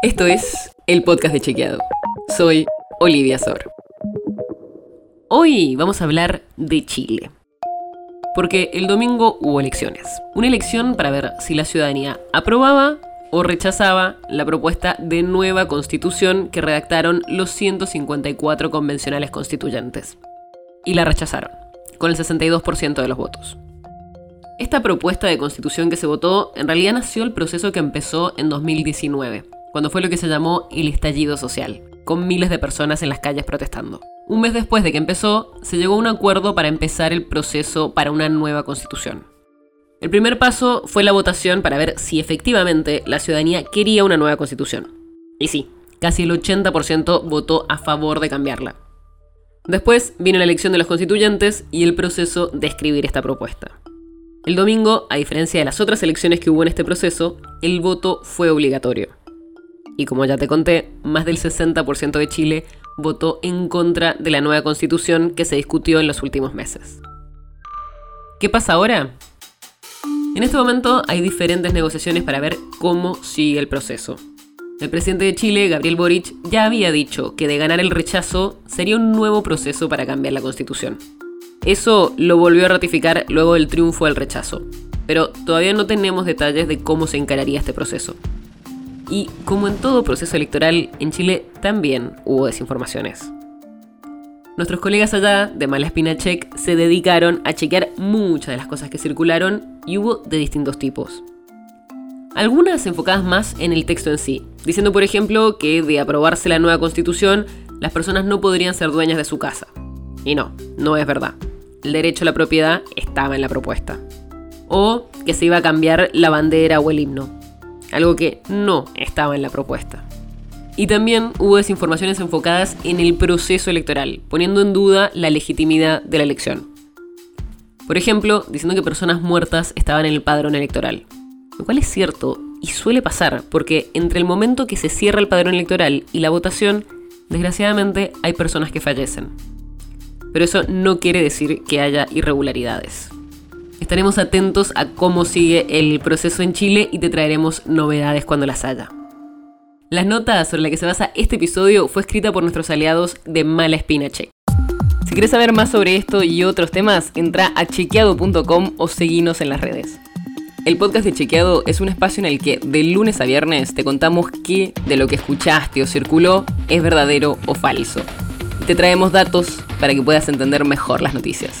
Esto es el podcast de Chequeado. Soy Olivia Sor. Hoy vamos a hablar de Chile. Porque el domingo hubo elecciones. Una elección para ver si la ciudadanía aprobaba o rechazaba la propuesta de nueva constitución que redactaron los 154 convencionales constituyentes. Y la rechazaron, con el 62% de los votos. Esta propuesta de constitución que se votó en realidad nació el proceso que empezó en 2019, cuando fue lo que se llamó el estallido social, con miles de personas en las calles protestando. Un mes después de que empezó, se llegó a un acuerdo para empezar el proceso para una nueva constitución. El primer paso fue la votación para ver si efectivamente la ciudadanía quería una nueva constitución. Y sí, casi el 80% votó a favor de cambiarla. Después vino la elección de los constituyentes y el proceso de escribir esta propuesta. El domingo, a diferencia de las otras elecciones que hubo en este proceso, el voto fue obligatorio. Y como ya te conté, más del 60% de Chile votó en contra de la nueva constitución que se discutió en los últimos meses. ¿Qué pasa ahora? En este momento hay diferentes negociaciones para ver cómo sigue el proceso. El presidente de Chile, Gabriel Boric, ya había dicho que de ganar el rechazo sería un nuevo proceso para cambiar la constitución. Eso lo volvió a ratificar luego del triunfo del rechazo, pero todavía no tenemos detalles de cómo se encararía este proceso. Y como en todo proceso electoral, en Chile también hubo desinformaciones. Nuestros colegas allá de Malaspina Check se dedicaron a chequear muchas de las cosas que circularon y hubo de distintos tipos. Algunas enfocadas más en el texto en sí, diciendo por ejemplo que de aprobarse la nueva constitución, las personas no podrían ser dueñas de su casa. Y no, no es verdad el derecho a la propiedad estaba en la propuesta. O que se iba a cambiar la bandera o el himno, algo que no estaba en la propuesta. Y también hubo desinformaciones enfocadas en el proceso electoral, poniendo en duda la legitimidad de la elección. Por ejemplo, diciendo que personas muertas estaban en el padrón electoral. Lo cual es cierto y suele pasar, porque entre el momento que se cierra el padrón electoral y la votación, desgraciadamente hay personas que fallecen pero eso no quiere decir que haya irregularidades. Estaremos atentos a cómo sigue el proceso en Chile y te traeremos novedades cuando las haya. Las notas sobre las que se basa este episodio fue escrita por nuestros aliados de Mala Espina Check. Si quieres saber más sobre esto y otros temas, entra a chequeado.com o seguinos en las redes. El podcast de Chequeado es un espacio en el que de lunes a viernes te contamos qué de lo que escuchaste o circuló es verdadero o falso te traemos datos para que puedas entender mejor las noticias.